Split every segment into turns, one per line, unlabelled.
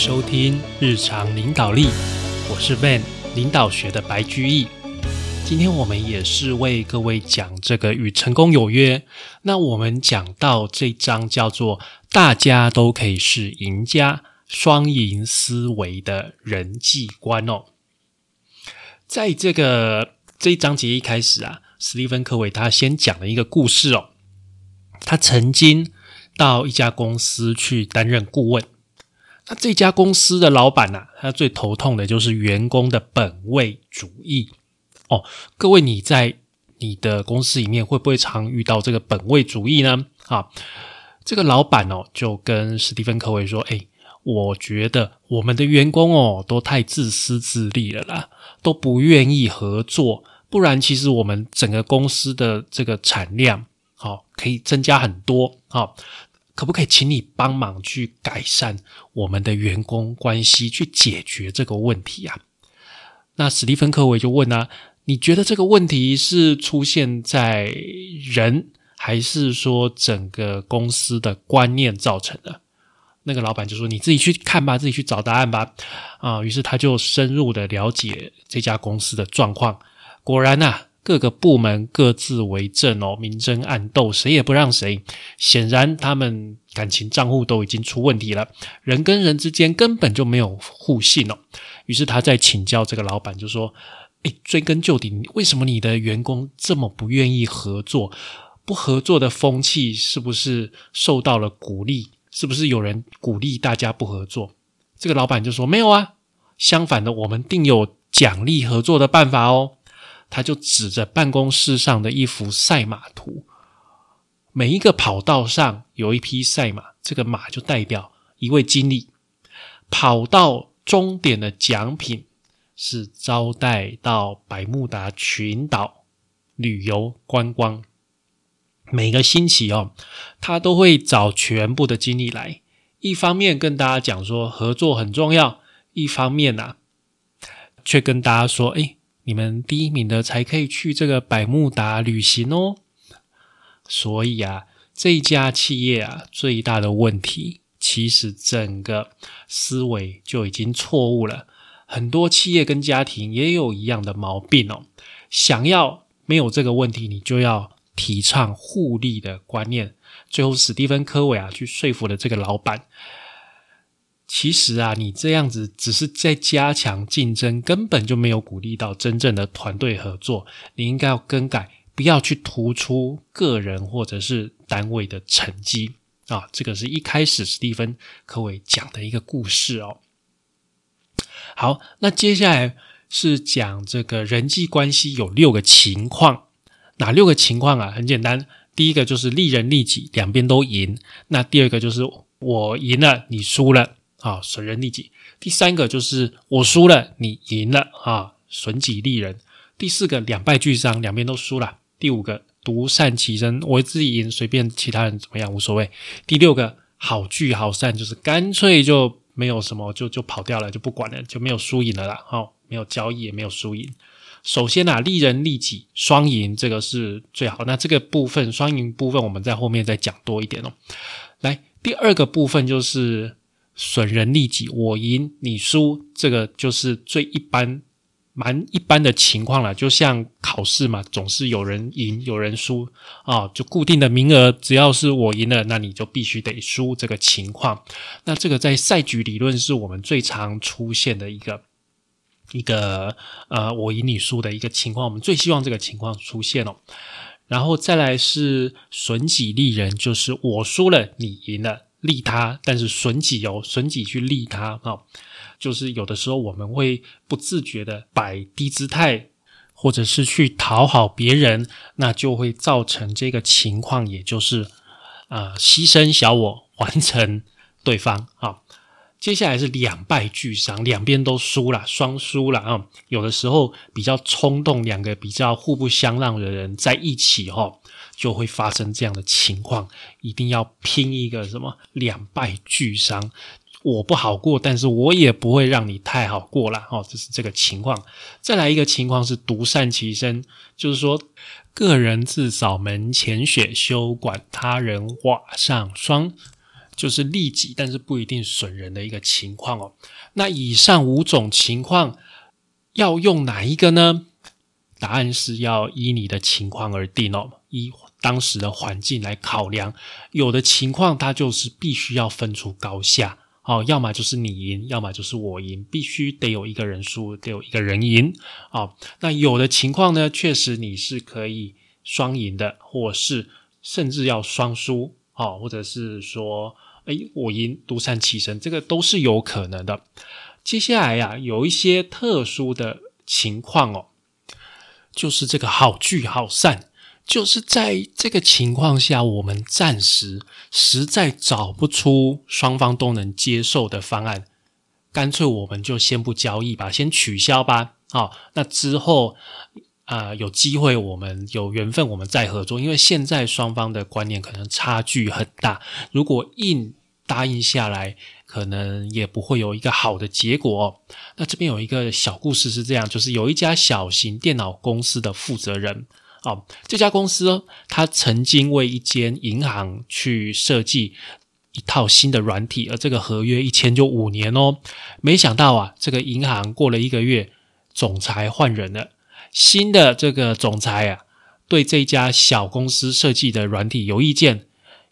收听日常领导力，我是 Van 领导学的白居易。今天我们也是为各位讲这个与成功有约。那我们讲到这章叫做“大家都可以是赢家，双赢思维的人际观”哦。在这个这一章节一开始啊，史蒂芬·科维他先讲了一个故事哦。他曾经到一家公司去担任顾问。那这家公司的老板呢？他最头痛的就是员工的本位主义哦。各位，你在你的公司里面会不会常遇到这个本位主义呢？啊，这个老板哦，就跟史蒂芬·科维说：“哎，我觉得我们的员工哦，都太自私自利了啦，都不愿意合作。不然，其实我们整个公司的这个产量，好，可以增加很多啊。”可不可以请你帮忙去改善我们的员工关系，去解决这个问题啊？那史蒂芬·科维就问啊：“你觉得这个问题是出现在人，还是说整个公司的观念造成的？”那个老板就说：“你自己去看吧，自己去找答案吧。”啊，于是他就深入的了解这家公司的状况，果然呐。各个部门各自为政哦，明争暗斗，谁也不让谁。显然，他们感情账户都已经出问题了，人跟人之间根本就没有互信哦。于是，他在请教这个老板，就说：“诶，追根究底，为什么你的员工这么不愿意合作？不合作的风气是不是受到了鼓励？是不是有人鼓励大家不合作？”这个老板就说：“没有啊，相反的，我们定有奖励合作的办法哦。”他就指着办公室上的一幅赛马图，每一个跑道上有一匹赛马，这个马就代表一位经理。跑到终点的奖品是招待到百慕达群岛旅游观光。每个星期哦，他都会找全部的经理来，一方面跟大家讲说合作很重要，一方面呐，却跟大家说，哎。你们第一名的才可以去这个百慕达旅行哦。所以啊，这家企业啊，最大的问题其实整个思维就已经错误了。很多企业跟家庭也有一样的毛病哦。想要没有这个问题，你就要提倡互利的观念。最后，史蒂芬·科维啊，去说服了这个老板。其实啊，你这样子只是在加强竞争，根本就没有鼓励到真正的团队合作。你应该要更改，不要去突出个人或者是单位的成绩啊。这个是一开始史蒂芬·科维讲的一个故事哦。好，那接下来是讲这个人际关系有六个情况，哪六个情况啊？很简单，第一个就是利人利己，两边都赢。那第二个就是我赢了，你输了。啊，损人利己。第三个就是我输了，你赢了啊，损己利人。第四个两败俱伤，两边都输了。第五个独善其身，我自己赢，随便其他人怎么样无所谓。第六个好聚好散，就是干脆就没有什么，就就跑掉了，就不管了，就没有输赢了啦。好，没有交易也没有输赢。首先啊，利人利己双赢，这个是最好。那这个部分双赢部分，我们在后面再讲多一点哦。来，第二个部分就是。损人利己，我赢你输，这个就是最一般、蛮一般的情况了。就像考试嘛，总是有人赢有人输啊，就固定的名额，只要是我赢了，那你就必须得输。这个情况，那这个在赛局理论是我们最常出现的一个一个呃，我赢你输的一个情况，我们最希望这个情况出现哦。然后再来是损己利人，就是我输了，你赢了。利他，但是损己哦，损己去利他啊，就是有的时候我们会不自觉的摆低姿态，或者是去讨好别人，那就会造成这个情况，也就是啊，牺牲小我，完成对方啊。接下来是两败俱伤，两边都输了，双输了啊。有的时候比较冲动，两个比较互不相让的人在一起哈。就会发生这样的情况，一定要拼一个什么两败俱伤，我不好过，但是我也不会让你太好过了哦，这是这个情况。再来一个情况是独善其身，就是说个人自扫门前雪，休管他人瓦上霜。就是利己，但是不一定损人的一个情况哦。那以上五种情况要用哪一个呢？答案是要依你的情况而定哦，依当时的环境来考量。有的情况它就是必须要分出高下哦，要么就是你赢，要么就是我赢，必须得有一个人输，得有一个人赢哦。那有的情况呢，确实你是可以双赢的，或是甚至要双输哦，或者是说，哎，我赢独善其身，这个都是有可能的。接下来呀，有一些特殊的情况哦。就是这个好聚好散，就是在这个情况下，我们暂时实在找不出双方都能接受的方案，干脆我们就先不交易吧，先取消吧。好，那之后啊，有机会我们有缘分，我们再合作。因为现在双方的观念可能差距很大，如果硬答应下来。可能也不会有一个好的结果。那这边有一个小故事是这样，就是有一家小型电脑公司的负责人啊，这家公司他曾经为一间银行去设计一套新的软体，而这个合约一签就五年哦。没想到啊，这个银行过了一个月，总裁换人了，新的这个总裁啊，对这家小公司设计的软体有意见，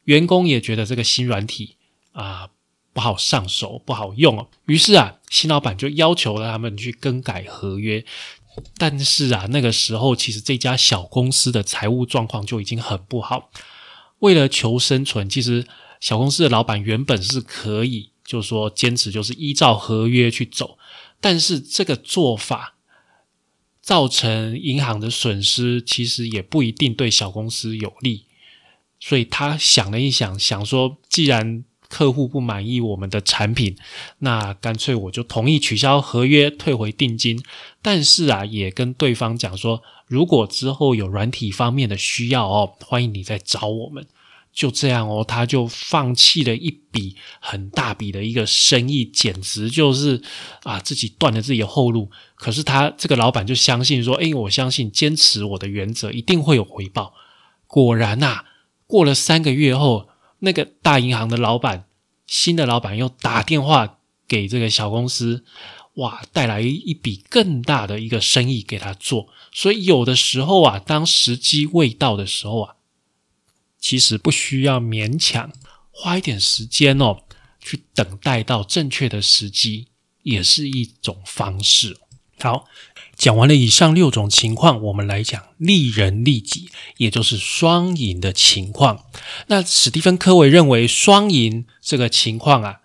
员工也觉得这个新软体啊。不好上手，不好用哦。于是啊，新老板就要求了他们去更改合约。但是啊，那个时候其实这家小公司的财务状况就已经很不好。为了求生存，其实小公司的老板原本是可以，就是说坚持就是依照合约去走。但是这个做法造成银行的损失，其实也不一定对小公司有利。所以他想了一想，想说既然客户不满意我们的产品，那干脆我就同意取消合约，退回定金。但是啊，也跟对方讲说，如果之后有软体方面的需要哦，欢迎你再找我们。就这样哦，他就放弃了一笔很大笔的一个生意，简直就是啊，自己断了自己的后路。可是他这个老板就相信说，诶，我相信坚持我的原则，一定会有回报。果然呐，过了三个月后。那个大银行的老板，新的老板又打电话给这个小公司，哇，带来一笔更大的一个生意给他做。所以有的时候啊，当时机未到的时候啊，其实不需要勉强，花一点时间哦，去等待到正确的时机，也是一种方式。好。讲完了以上六种情况，我们来讲利人利己，也就是双赢的情况。那史蒂芬·科维认为，双赢这个情况啊，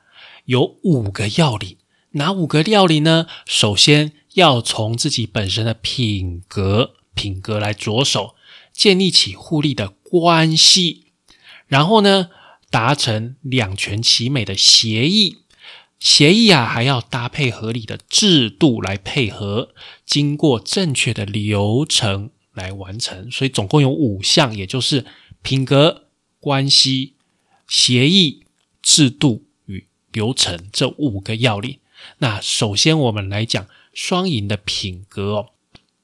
有五个要领。哪五个要领呢？首先要从自己本身的品格、品格来着手，建立起互利的关系，然后呢，达成两全其美的协议。协议啊，还要搭配合理的制度来配合，经过正确的流程来完成。所以总共有五项，也就是品格、关系、协议、制度与流程这五个要领。那首先我们来讲双赢的品格哦，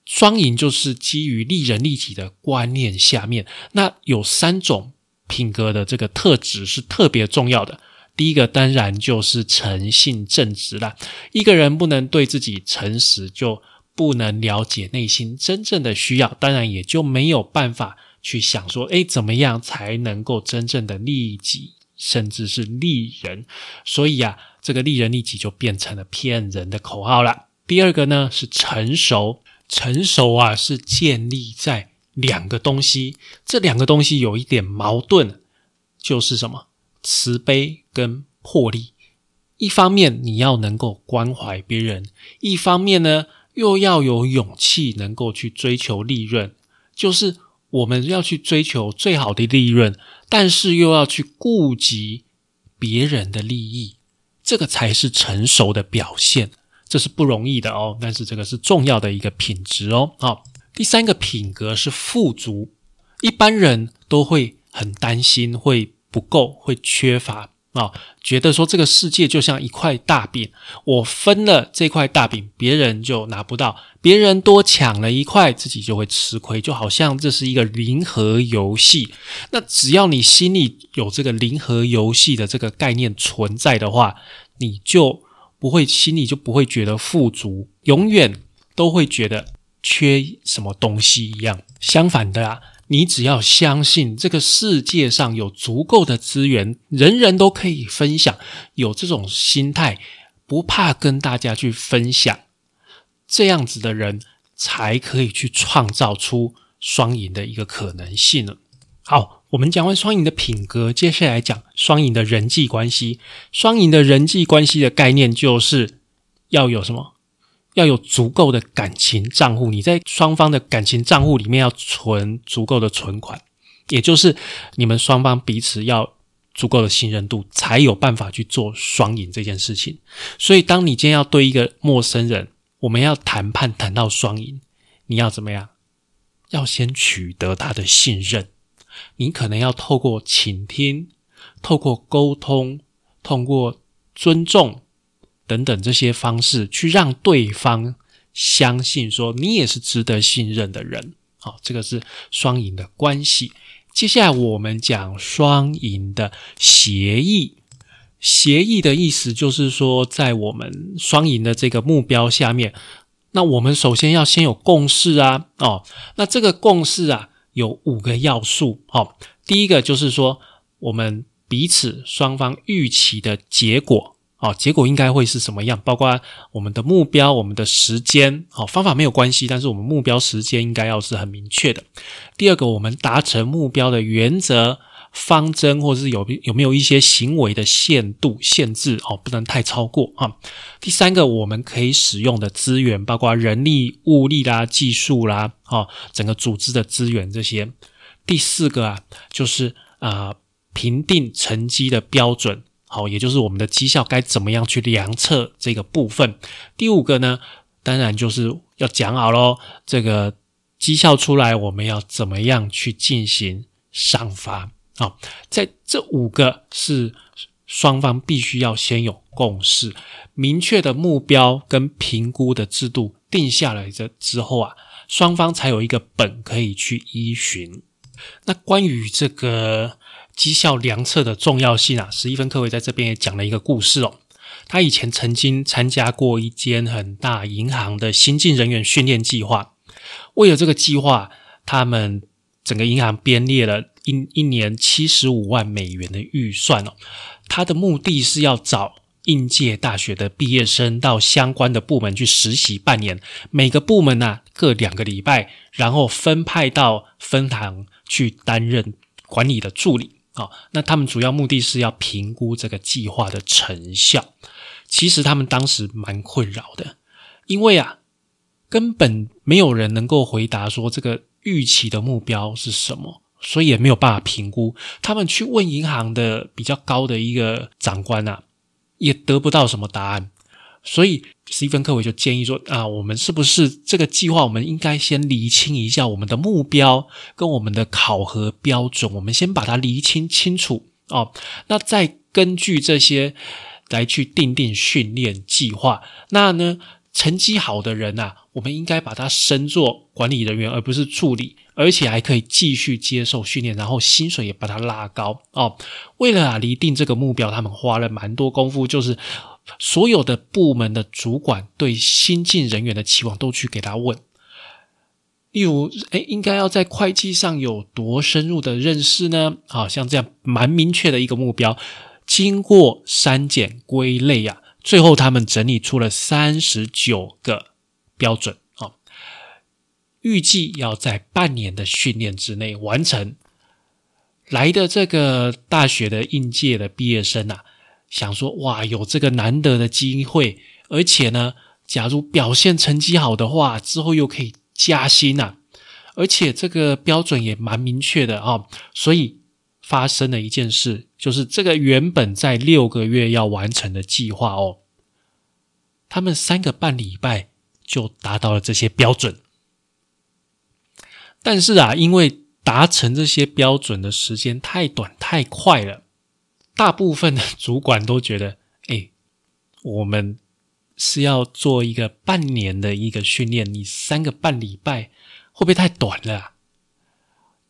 双赢就是基于利人利己的观念下面，那有三种品格的这个特质是特别重要的。第一个当然就是诚信正直了。一个人不能对自己诚实，就不能了解内心真正的需要，当然也就没有办法去想说，哎，怎么样才能够真正的利己，甚至是利人？所以啊，这个利人利己就变成了骗人的口号了。第二个呢是成熟，成熟啊是建立在两个东西，这两个东西有一点矛盾，就是什么？慈悲跟魄力，一方面你要能够关怀别人，一方面呢又要有勇气能够去追求利润。就是我们要去追求最好的利润，但是又要去顾及别人的利益，这个才是成熟的表现。这是不容易的哦，但是这个是重要的一个品质哦。好，第三个品格是富足，一般人都会很担心会。不够会缺乏啊，觉得说这个世界就像一块大饼，我分了这块大饼，别人就拿不到，别人多抢了一块，自己就会吃亏，就好像这是一个零和游戏。那只要你心里有这个零和游戏的这个概念存在的话，你就不会心里就不会觉得富足，永远都会觉得缺什么东西一样。相反的啊。你只要相信这个世界上有足够的资源，人人都可以分享，有这种心态，不怕跟大家去分享，这样子的人才可以去创造出双赢的一个可能性了。好，我们讲完双赢的品格，接下来讲双赢的人际关系。双赢的人际关系的概念就是要有什么？要有足够的感情账户，你在双方的感情账户里面要存足够的存款，也就是你们双方彼此要足够的信任度，才有办法去做双赢这件事情。所以，当你今天要对一个陌生人，我们要谈判谈到双赢，你要怎么样？要先取得他的信任，你可能要透过倾听、透过沟通、通过尊重。等等这些方式，去让对方相信说你也是值得信任的人。好，这个是双赢的关系。接下来我们讲双赢的协议。协议的意思就是说，在我们双赢的这个目标下面，那我们首先要先有共识啊。哦，那这个共识啊，有五个要素。哦，第一个就是说，我们彼此双方预期的结果。哦，结果应该会是什么样？包括我们的目标、我们的时间，哦，方法没有关系，但是我们目标时间应该要是很明确的。第二个，我们达成目标的原则、方针，或者是有有没有一些行为的限度、限制，哦，不能太超过啊。第三个，我们可以使用的资源，包括人力、物力啦、技术啦，哦，整个组织的资源这些。第四个啊，就是啊，评定成绩的标准。好，也就是我们的绩效该怎么样去量测这个部分。第五个呢，当然就是要讲好喽。这个绩效出来，我们要怎么样去进行上发？好，在这五个是双方必须要先有共识，明确的目标跟评估的制度定下来这之后啊，双方才有一个本可以去依循。那关于这个。绩效量测的重要性啊，史蒂芬·科维在这边也讲了一个故事哦。他以前曾经参加过一间很大银行的新进人员训练计划，为了这个计划，他们整个银行编列了一一年七十五万美元的预算哦。他的目的是要找应届大学的毕业生到相关的部门去实习半年，每个部门呢各两个礼拜，然后分派到分行去担任管理的助理。好，那他们主要目的是要评估这个计划的成效。其实他们当时蛮困扰的，因为啊，根本没有人能够回答说这个预期的目标是什么，所以也没有办法评估。他们去问银行的比较高的一个长官啊，也得不到什么答案。所以，斯蒂芬·科维就建议说：“啊，我们是不是这个计划，我们应该先厘清一下我们的目标跟我们的考核标准，我们先把它厘清清楚哦。那再根据这些来去定定训练计划。那呢，成绩好的人呐，我们应该把他升做管理人员，而不是助理，而且还可以继续接受训练，然后薪水也把它拉高哦。为了啊厘定这个目标，他们花了蛮多功夫，就是。”所有的部门的主管对新进人员的期望都去给他问，例如，哎，应该要在会计上有多深入的认识呢？好像这样蛮明确的一个目标。经过删减归类啊，最后他们整理出了三十九个标准啊，预计要在半年的训练之内完成。来的这个大学的应届的毕业生啊。想说哇，有这个难得的机会，而且呢，假如表现成绩好的话，之后又可以加薪呐，而且这个标准也蛮明确的啊，所以发生了一件事，就是这个原本在六个月要完成的计划哦，他们三个半礼拜就达到了这些标准，但是啊，因为达成这些标准的时间太短太快了。大部分的主管都觉得，哎，我们是要做一个半年的一个训练，你三个半礼拜会不会太短了？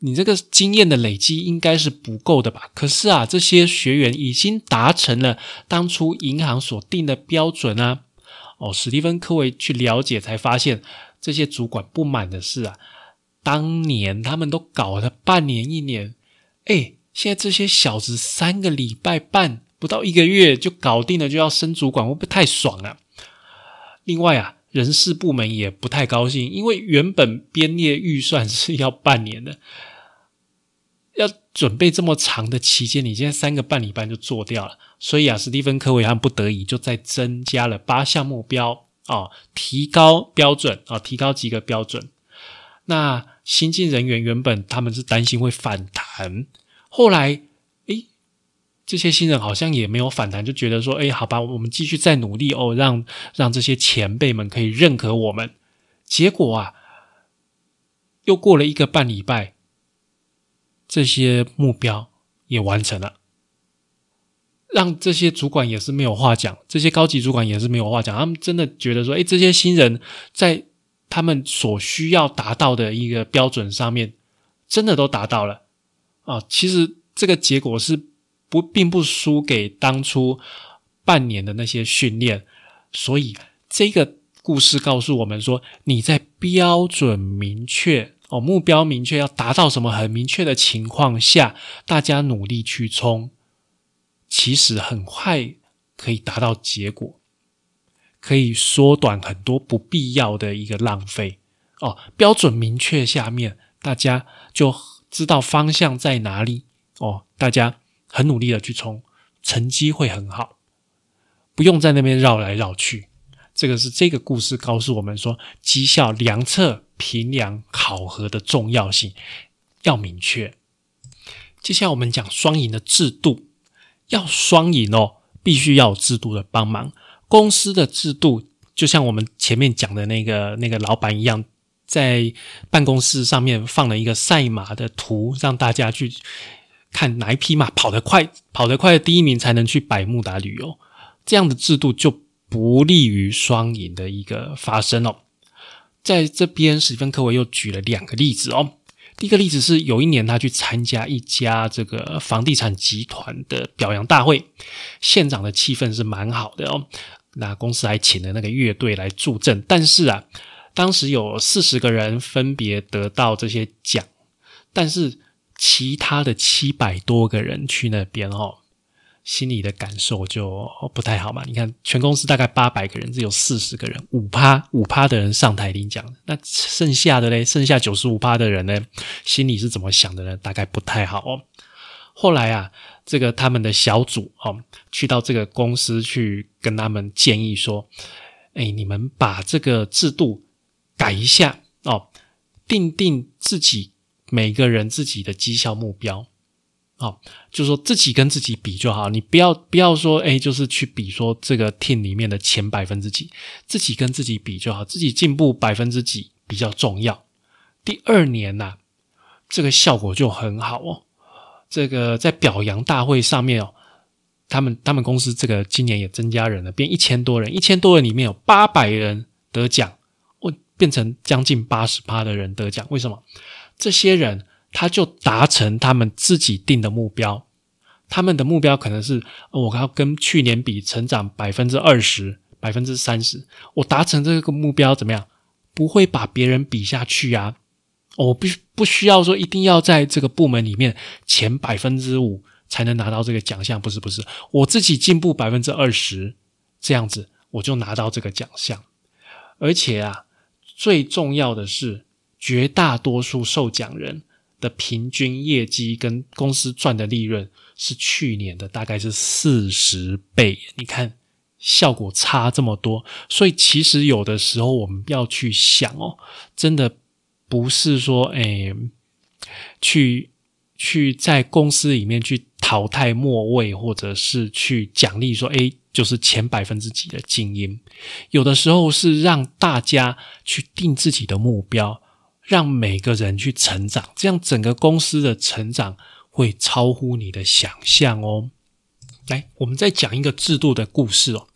你这个经验的累积应该是不够的吧？可是啊，这些学员已经达成了当初银行所定的标准啊。哦，史蒂芬·科维去了解才发现，这些主管不满的是啊，当年他们都搞了半年一年，哎，现在这些小子三个礼拜半不到一个月就搞定了，就要升主管，会不会太爽了？另外啊，人事部门也不太高兴，因为原本编列预算是要半年的。要准备这么长的期间，你现在三个半礼拜就做掉了，所以啊，史蒂芬·科维汉不得已就再增加了八项目标啊，提高标准啊，提高几个标准。那新进人员原本他们是担心会反弹，后来诶，这些新人好像也没有反弹，就觉得说，诶，好吧，我们继续再努力哦，让让这些前辈们可以认可我们。结果啊，又过了一个半礼拜。这些目标也完成了，让这些主管也是没有话讲，这些高级主管也是没有话讲。他们真的觉得说，哎，这些新人在他们所需要达到的一个标准上面，真的都达到了啊！其实这个结果是不并不输给当初半年的那些训练，所以这个故事告诉我们说，你在标准明确。哦，目标明确，要达到什么很明确的情况下，大家努力去冲，其实很快可以达到结果，可以缩短很多不必要的一个浪费。哦，标准明确下面，大家就知道方向在哪里。哦，大家很努力的去冲，成绩会很好，不用在那边绕来绕去。这个是这个故事告诉我们说，绩效量测。评量考核的重要性要明确。接下来我们讲双赢的制度，要双赢哦，必须要有制度的帮忙。公司的制度就像我们前面讲的那个那个老板一样，在办公室上面放了一个赛马的图，让大家去看哪一匹马跑得快，跑得快的第一名才能去百慕达旅游。这样的制度就不利于双赢的一个发生哦。在这边，史蒂芬·科维又举了两个例子哦。第一个例子是，有一年他去参加一家这个房地产集团的表扬大会，现场的气氛是蛮好的哦。那公司还请了那个乐队来助阵，但是啊，当时有四十个人分别得到这些奖，但是其他的七百多个人去那边哦。心里的感受就不太好嘛。你看，全公司大概八百个人，只有四十个人，五趴五趴的人上台领奖，那剩下的嘞，剩下九十五趴的人呢，心里是怎么想的呢？大概不太好哦。后来啊，这个他们的小组哦，去到这个公司去跟他们建议说：“哎，你们把这个制度改一下哦，定定自己每个人自己的绩效目标。”哦，就说自己跟自己比就好，你不要不要说，哎，就是去比说这个 team 里面的前百分之几，自己跟自己比就好，自己进步百分之几比较重要。第二年呐，这个效果就很好哦。这个在表扬大会上面哦，他们他们公司这个今年也增加人了，变一千多人，一千多人里面有八百人得奖，变成将近八十八的人得奖。为什么？这些人。他就达成他们自己定的目标，他们的目标可能是我要跟去年比成长百分之二十、百分之三十，我达成这个目标怎么样？不会把别人比下去啊！我不不需要说一定要在这个部门里面前百分之五才能拿到这个奖项，不是不是，我自己进步百分之二十，这样子我就拿到这个奖项。而且啊，最重要的是，绝大多数受奖人。的平均业绩跟公司赚的利润是去年的大概是四十倍，你看效果差这么多，所以其实有的时候我们要去想哦，真的不是说诶，去去在公司里面去淘汰末位，或者是去奖励说诶，就是前百分之几的精英，有的时候是让大家去定自己的目标。让每个人去成长，这样整个公司的成长会超乎你的想象哦。来，我们再讲一个制度的故事哦。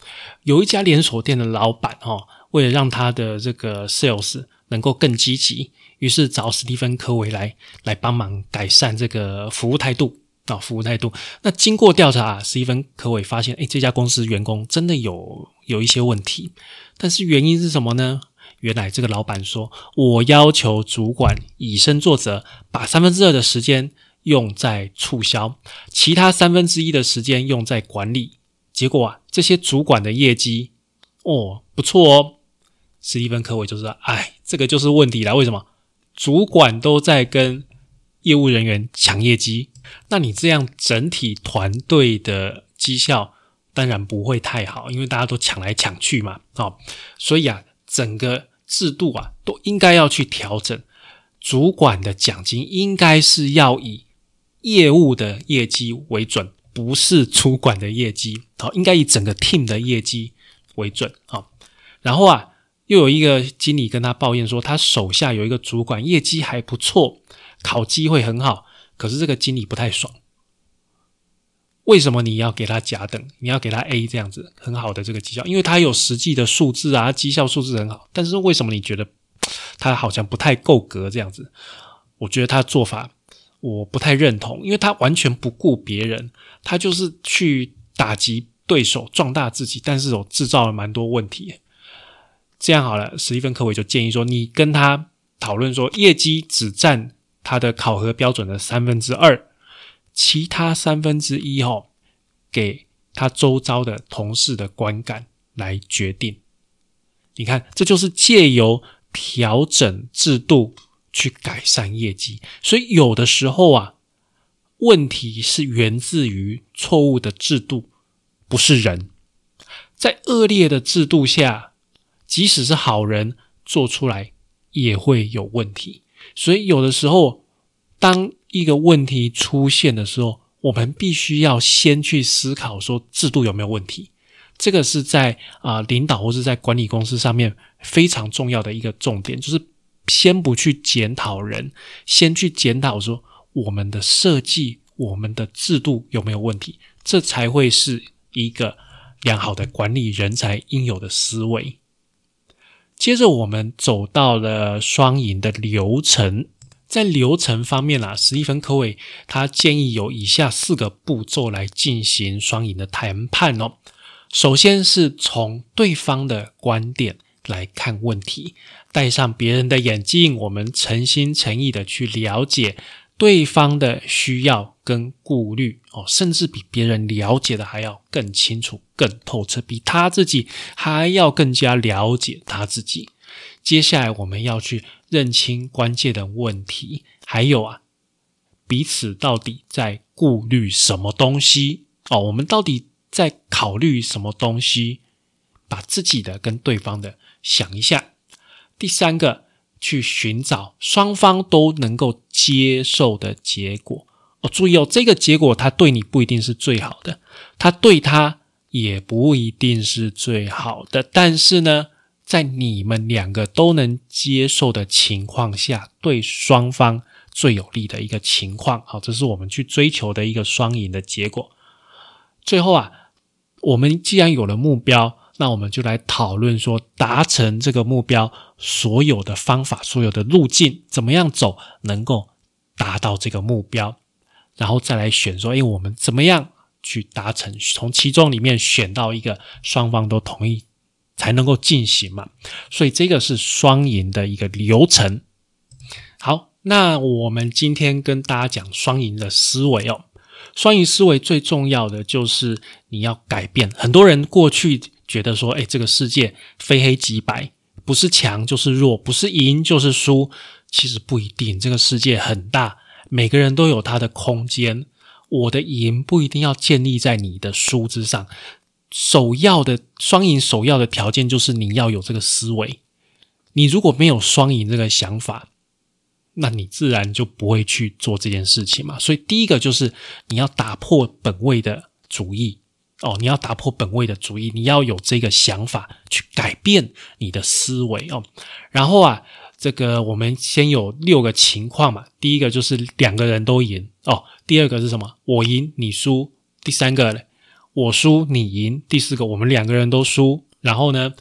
有一家连锁店的老板哦，为了让他的这个 sales 能够更积极，于是找史蒂芬科维来来帮忙改善这个服务态度啊，服务态度。那经过调查，史蒂芬科伟发现，哎，这家公司员工真的有有一些问题，但是原因是什么呢？原来这个老板说：“我要求主管以身作则，把三分之二的时间用在促销，其他三分之一的时间用在管理。结果啊，这些主管的业绩哦不错哦。史蒂芬·科伟就说：‘哎，这个就是问题了。为什么主管都在跟业务人员抢业绩？那你这样整体团队的绩效当然不会太好，因为大家都抢来抢去嘛。哦，所以啊，整个。制度啊，都应该要去调整。主管的奖金应该是要以业务的业绩为准，不是主管的业绩。好，应该以整个 team 的业绩为准。好，然后啊，又有一个经理跟他抱怨说，他手下有一个主管业绩还不错，考绩会很好，可是这个经理不太爽。为什么你要给他甲等？你要给他 A 这样子很好的这个绩效，因为他有实际的数字啊，绩效数字很好。但是为什么你觉得 他好像不太够格这样子？我觉得他做法我不太认同，因为他完全不顾别人，他就是去打击对手，壮大自己，但是有制造了蛮多问题。这样好了，史蒂芬·科维就建议说，你跟他讨论说，业绩只占他的考核标准的三分之二。其他三分之一哦，给他周遭的同事的观感来决定。你看，这就是借由调整制度去改善业绩。所以有的时候啊，问题是源自于错误的制度，不是人。在恶劣的制度下，即使是好人做出来也会有问题。所以有的时候，当一个问题出现的时候，我们必须要先去思考说制度有没有问题。这个是在啊领导或是在管理公司上面非常重要的一个重点，就是先不去检讨人，先去检讨说我们的设计、我们的制度有没有问题，这才会是一个良好的管理人才应有的思维。接着，我们走到了双赢的流程。在流程方面啦，史蒂芬·科维他建议有以下四个步骤来进行双赢的谈判哦。首先是从对方的观点来看问题，戴上别人的眼镜，我们诚心诚意的去了解对方的需要跟顾虑哦，甚至比别人了解的还要更清楚、更透彻，比他自己还要更加了解他自己。接下来我们要去认清关键的问题，还有啊，彼此到底在顾虑什么东西哦？我们到底在考虑什么东西？把自己的跟对方的想一下。第三个，去寻找双方都能够接受的结果哦。注意哦，这个结果他对你不一定是最好的，他对他也不一定是最好的，但是呢？在你们两个都能接受的情况下，对双方最有利的一个情况，好，这是我们去追求的一个双赢的结果。最后啊，我们既然有了目标，那我们就来讨论说，达成这个目标所有的方法、所有的路径，怎么样走能够达到这个目标，然后再来选说，哎，我们怎么样去达成？从其中里面选到一个双方都同意。才能够进行嘛，所以这个是双赢的一个流程。好，那我们今天跟大家讲双赢的思维哦。双赢思维最重要的就是你要改变。很多人过去觉得说，哎，这个世界非黑即白，不是强就是弱，不是赢就是输。其实不一定，这个世界很大，每个人都有他的空间。我的赢不一定要建立在你的输之上。首要的双赢，首要的条件就是你要有这个思维。你如果没有双赢这个想法，那你自然就不会去做这件事情嘛。所以第一个就是你要打破本位的主义哦，你要打破本位的主义，你要有这个想法去改变你的思维哦。然后啊，这个我们先有六个情况嘛。第一个就是两个人都赢哦，第二个是什么？我赢你输。第三个呢？我输你赢；第四个我们两个人都输。然后呢，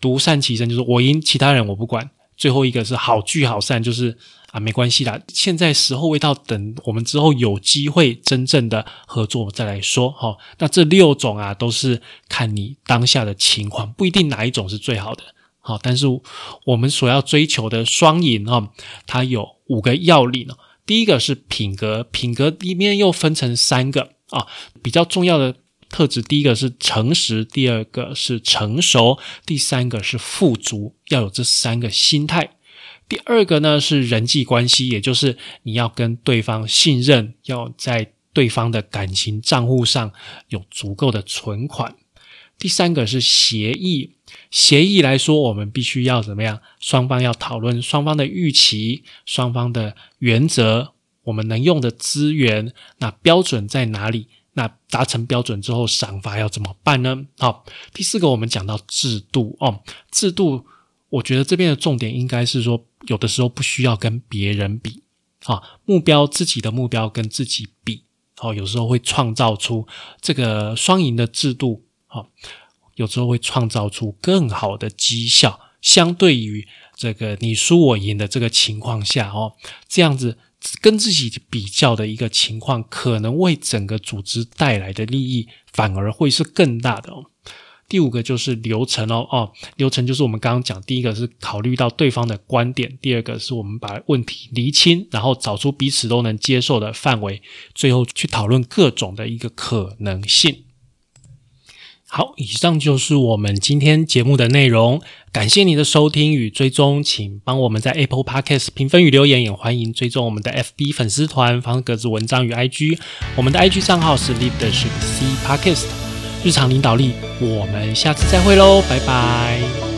独善其身，就是我赢，其他人我不管。最后一个是好聚好散，就是啊，没关系啦，现在时候未到，等我们之后有机会真正的合作再来说。哈，那这六种啊，都是看你当下的情况，不一定哪一种是最好的。好，但是我们所要追求的双赢哈，它有五个要领哦。第一个是品格，品格里面又分成三个啊，比较重要的。特质第一个是诚实，第二个是成熟，第三个是富足，要有这三个心态。第二个呢是人际关系，也就是你要跟对方信任，要在对方的感情账户上有足够的存款。第三个是协议，协议来说，我们必须要怎么样？双方要讨论双方的预期，双方的原则，我们能用的资源，那标准在哪里？那达成标准之后，赏罚要怎么办呢？好，第四个我们讲到制度哦，制度，我觉得这边的重点应该是说，有的时候不需要跟别人比，啊，目标自己的目标跟自己比，好，有时候会创造出这个双赢的制度，好，有时候会创造出更好的绩效，相对于这个你输我赢的这个情况下哦，这样子。跟自己比较的一个情况，可能为整个组织带来的利益反而会是更大的哦。第五个就是流程哦哦，流程就是我们刚刚讲，第一个是考虑到对方的观点，第二个是我们把问题厘清，然后找出彼此都能接受的范围，最后去讨论各种的一个可能性。好，以上就是我们今天节目的内容。感谢你的收听与追踪，请帮我们在 Apple Podcast 评分与留言，也欢迎追踪我们的 FB 粉丝团方格子文章与 IG。我们的 IG 账号是 Leadership C Podcast，日常领导力。我们下次再会喽，拜拜。